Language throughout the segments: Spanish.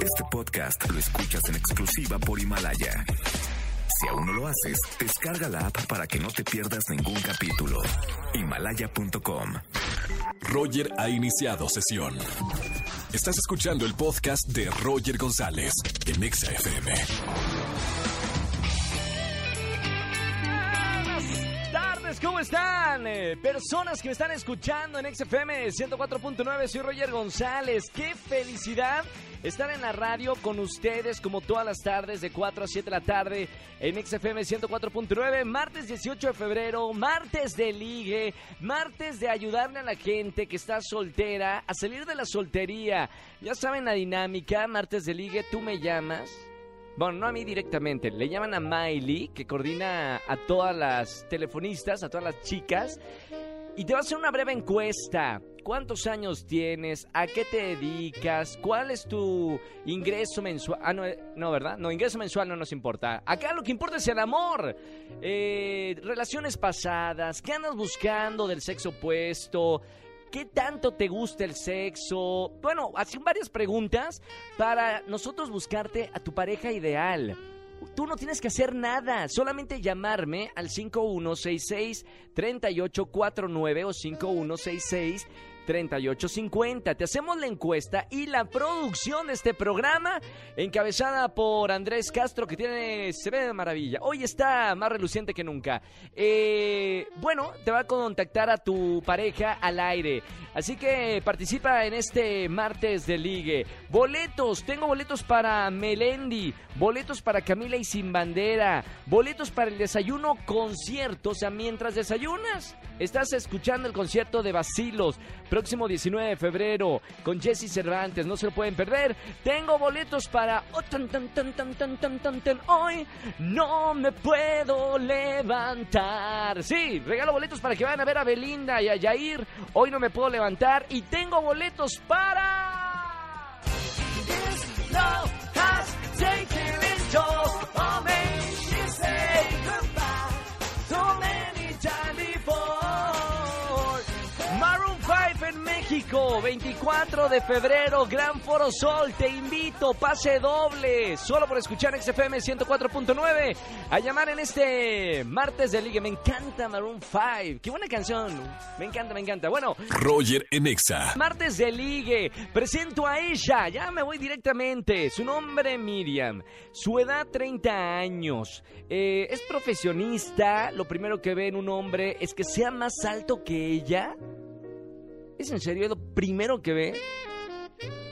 Este podcast lo escuchas en exclusiva por Himalaya. Si aún no lo haces, descarga la app para que no te pierdas ningún capítulo. Himalaya.com. Roger ha iniciado sesión. Estás escuchando el podcast de Roger González en Exa FM. tardes, ¿cómo están? Eh, personas que me están escuchando en XFM 104.9, soy Roger González. ¡Qué felicidad! Estar en la radio con ustedes como todas las tardes de 4 a 7 de la tarde en XFM 104.9, martes 18 de febrero, martes de ligue, martes de ayudarle a la gente que está soltera a salir de la soltería. Ya saben la dinámica, martes de ligue, tú me llamas. Bueno, no a mí directamente, le llaman a Miley, que coordina a todas las telefonistas, a todas las chicas, y te va a hacer una breve encuesta. ¿Cuántos años tienes? ¿A qué te dedicas? ¿Cuál es tu ingreso mensual? Ah, no, eh, no, ¿verdad? No, ingreso mensual no nos importa. Acá lo que importa es el amor. Eh, relaciones pasadas. ¿Qué andas buscando del sexo opuesto? ¿Qué tanto te gusta el sexo? Bueno, hacen varias preguntas para nosotros buscarte a tu pareja ideal. Tú no tienes que hacer nada, solamente llamarme al 5166-3849 o 5166 3850. Te hacemos la encuesta y la producción de este programa, encabezada por Andrés Castro, que tiene, se ve de maravilla. Hoy está más reluciente que nunca. Eh, bueno, te va a contactar a tu pareja al aire. Así que participa en este martes de ligue. Boletos, tengo boletos para Melendi, boletos para Camila y Sin Bandera, boletos para el desayuno concierto. O sea, mientras desayunas, estás escuchando el concierto de Basilos próximo 19 de febrero con Jesse Cervantes. No se lo pueden perder. Tengo boletos para hoy. No me puedo levantar. Sí, regalo boletos para que vayan a ver a Belinda y a Yair. Hoy no me puedo levantar. Y tengo boletos para. México, 24 de febrero, Gran Foro Sol, te invito, pase doble, solo por escuchar XFM 104.9, a llamar en este martes de ligue. Me encanta Maroon 5, qué buena canción, me encanta, me encanta. Bueno, Roger en Exa. Martes de ligue, presento a ella, ya me voy directamente. Su nombre Miriam, su edad 30 años, eh, es profesionista. Lo primero que ve en un hombre es que sea más alto que ella. ¿Es en serio? ¿Es lo primero que ve?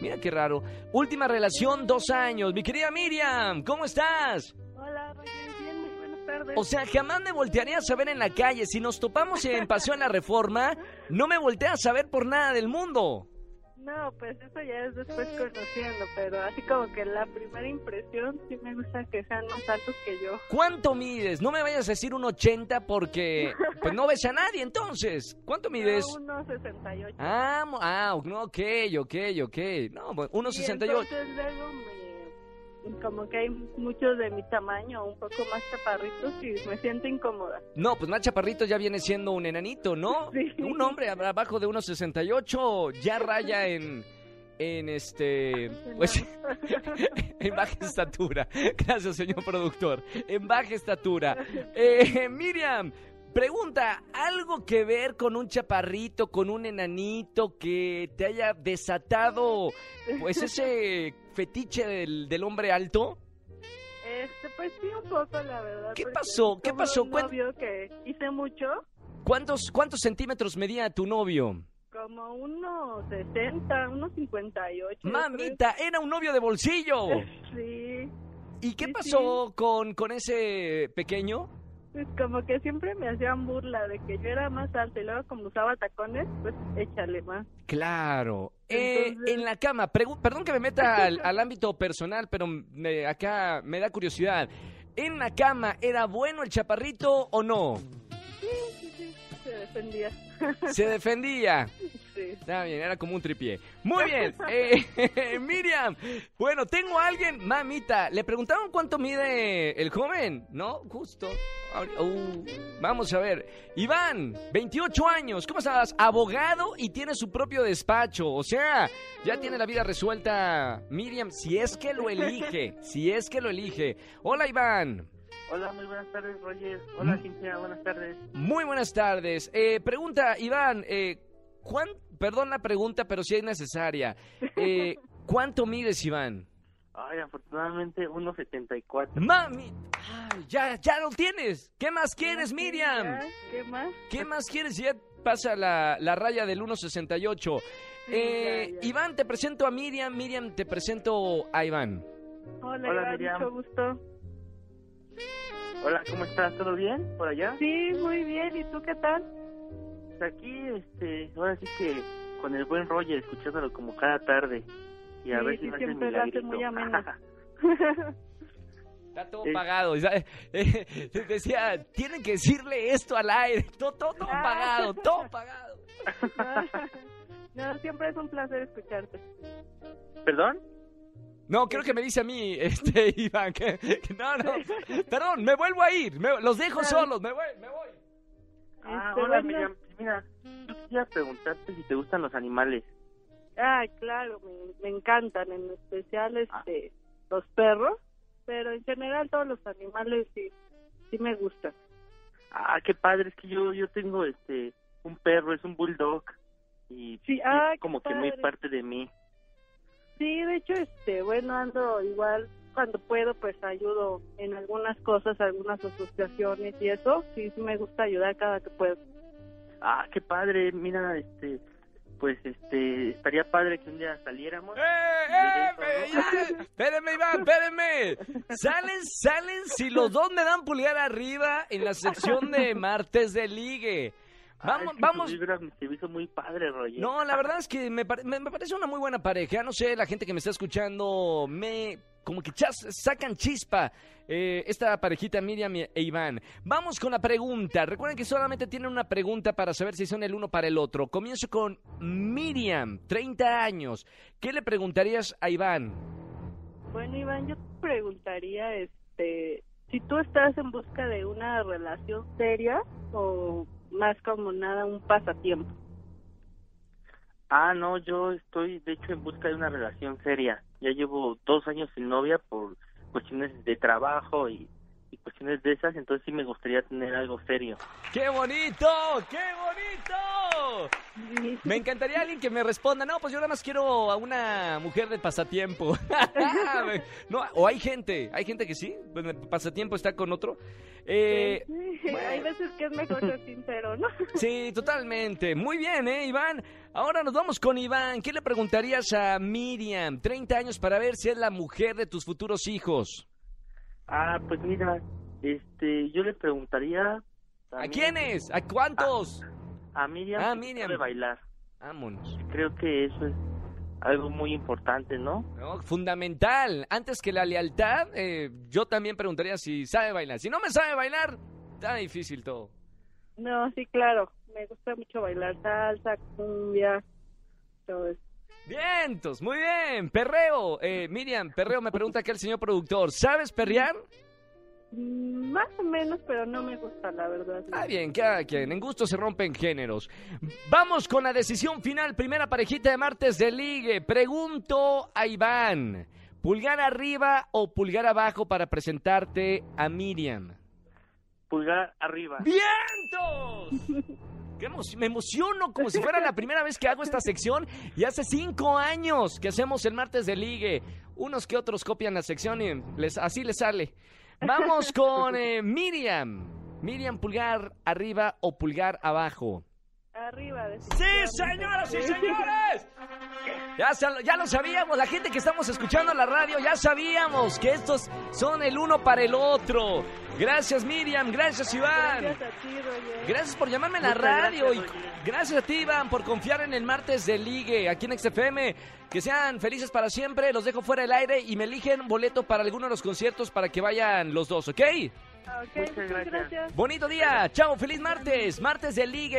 Mira qué raro. Última relación, dos años. Mi querida Miriam, ¿cómo estás? Hola, bien, muy buenas tardes. O sea, jamás me voltearía a saber en la calle. Si nos topamos en Paseo en la Reforma, no me volteas a saber por nada del mundo. No, pues eso ya es después conociendo, pero así como que la primera impresión sí me gusta que sean más altos que yo. ¿Cuánto mides? No me vayas a decir un 80 porque pues no ves a nadie entonces. ¿Cuánto mides? No, 1,68. Ah, ah, ok, ok, ok. No, 1,68. Entonces luego me como que hay muchos de mi tamaño, un poco más chaparritos y me siento incómoda. No, pues más chaparritos ya viene siendo un enanito, ¿no? Sí. Un hombre abajo de 1.68 ya raya en en este pues en baja estatura. Gracias, señor productor. En baja estatura. Eh, Miriam, Pregunta, ¿algo que ver con un chaparrito, con un enanito que te haya desatado pues ese fetiche del, del hombre alto? Este, pues sí, un poco, la verdad. ¿Qué pasó? ¿Qué pasó? un Cuen- novio que hice mucho, ¿Cuántos, ¿Cuántos centímetros medía tu novio? como unos 60, unos 58. yo Mamita, era un novio de bolsillo. Sí, ¿Y qué Sí, pasó con, con ese pequeño? Pues como que siempre me hacían burla de que yo era más alta y luego como usaba tacones, pues échale más. Claro. Eh, Entonces- en la cama, perdón que me meta al, al ámbito personal, pero me- acá me da curiosidad. ¿En la cama era bueno el chaparrito o no? Sí, sí, sí, se defendía. Se defendía. sí. Está bien, era como un tripié. Muy bien, eh, Miriam. Bueno, tengo a alguien, mamita. Le preguntaron cuánto mide el joven, ¿no? Justo. Uh, vamos a ver. Iván, 28 años. ¿Cómo estás? Abogado y tiene su propio despacho. O sea, ya tiene la vida resuelta. Miriam, si es que lo elige. Si es que lo elige. Hola, Iván. Hola, muy buenas tardes, Roger. Hola, Cintia, buenas tardes. Muy buenas tardes. Eh, pregunta, Iván, eh, ¿cuán, perdón la pregunta, pero si es necesaria. Eh, ¿Cuánto mides, Iván? Ay, afortunadamente 1.74. Mami, ay, ya, ya lo tienes. ¿Qué más quieres, Miriam? ¿Ya? ¿Qué más? ¿Qué más quieres? Ya pasa la, la raya del 1.68. Eh, ya, ya. Iván, te presento a Miriam. Miriam, te presento a Iván. Hola, Hola, Iván, Miriam. mucho gusto. Hola, ¿cómo estás? ¿Todo bien por allá? Sí, muy bien. ¿Y tú qué tal? Pues aquí, este, ahora sí que con el buen Roger, escuchándolo como cada tarde. Y a Sí, ver si sí, me siempre lo hace muy ameno. Está todo Eh. pagado. Eh, decía, tienen que decirle esto al aire. Todo, todo, todo Ah. pagado, todo pagado. no, siempre es un placer escucharte. ¿Perdón? No, creo que me dice a mí, este, Iván, que, que no, no, perdón, me vuelvo a ir, me- los dejo solos, me voy, me voy. Ah, Este, hola, bueno. Miriam. Mira, yo quisiera preguntarte si te gustan los animales. Ay, claro, me, me encantan, en especial Ah. este, los perros, pero en general todos los animales sí, sí me gustan. Ah, qué padre, es que yo yo tengo este un perro, es un bulldog y Sí, es ah, como que muy parte de mí. Sí, de hecho, este, bueno, ando igual cuando puedo, pues ayudo en algunas cosas, algunas asociaciones y eso, sí, sí me gusta ayudar cada que puedo. Ah, qué padre, mira, este pues este estaría padre que un día saliéramos. ¡Eh, eh! me- ya! Espérenme, Iván, espérenme. Salen, salen si los dos me dan pulgar arriba en la sección de martes de ligue. Ah, Vamos, es que vamos. se hizo muy padre, Roger. No, la verdad es que me, pare- me- me parece una muy buena pareja. No sé, la gente que me está escuchando me como que chas- sacan chispa eh, esta parejita Miriam e Iván. Vamos con la pregunta. Recuerden que solamente tienen una pregunta para saber si son el uno para el otro. Comienzo con Miriam, 30 años. ¿Qué le preguntarías a Iván? Bueno, Iván, yo te preguntaría, este, si tú estás en busca de una relación seria o más como nada un pasatiempo. Ah, no, yo estoy de hecho en busca de una relación seria. Ya llevo dos años sin novia por cuestiones de trabajo y, cuestiones de esas, entonces sí me gustaría tener algo serio. ¡Qué bonito! ¡Qué bonito! Me encantaría alguien que me responda, no, pues yo nada más quiero a una mujer de pasatiempo. no, o hay gente, hay gente que sí, pues el pasatiempo está con otro. Eh, Sí, bueno. Hay veces que es mejor ser sincero, ¿no? sí, totalmente. Muy bien, ¿eh, Iván? Ahora nos vamos con Iván. ¿Qué le preguntarías a Miriam, 30 años, para ver si es la mujer de tus futuros hijos? Ah, pues mira, este, yo le preguntaría ¿A quiénes? ¿A cuántos? A Miriam, Ah, Miriam. sabe bailar. Vámonos. Creo que eso es algo muy importante, ¿no? No, fundamental. Antes que la lealtad, eh, yo también preguntaría si sabe bailar. Si no me sabe bailar, está difícil todo. No, sí, claro. Me gusta mucho bailar salsa, cumbia, todo eso. Vientos, muy bien. Perreo. Eh, Miriam, perreo me pregunta acá el señor productor. ¿Sabes perrear? Más o menos, pero no me gusta, la verdad. Ah, bien, cada quien. En gusto se rompen géneros. Vamos con la decisión final. Primera parejita de martes de ligue. Pregunto a Iván. ¿Pulgar arriba o pulgar abajo para presentarte a Miriam? Pulgar arriba. ¡Vientos! Qué emo- me emociono como si fuera la primera vez que hago esta sección y hace cinco años que hacemos el martes de ligue. Unos que otros copian la sección y les, así les sale. Vamos con eh, Miriam. Miriam, pulgar arriba o pulgar abajo. Arriba, ¡Sí, señoras y señores! Ya, ya lo sabíamos, la gente que estamos escuchando la radio, ya sabíamos que estos son el uno para el otro. Gracias Miriam, gracias Iván. Gracias a ti, Roger. Gracias por llamarme a la Muchas radio gracias, y gracias a ti, Iván, por confiar en el martes de ligue aquí en XFM. Que sean felices para siempre, los dejo fuera del aire y me eligen boleto para alguno de los conciertos para que vayan los dos, ¿ok? Ok, Muchas muchas gracias. gracias. Bonito día, chao, feliz martes, martes de ligue.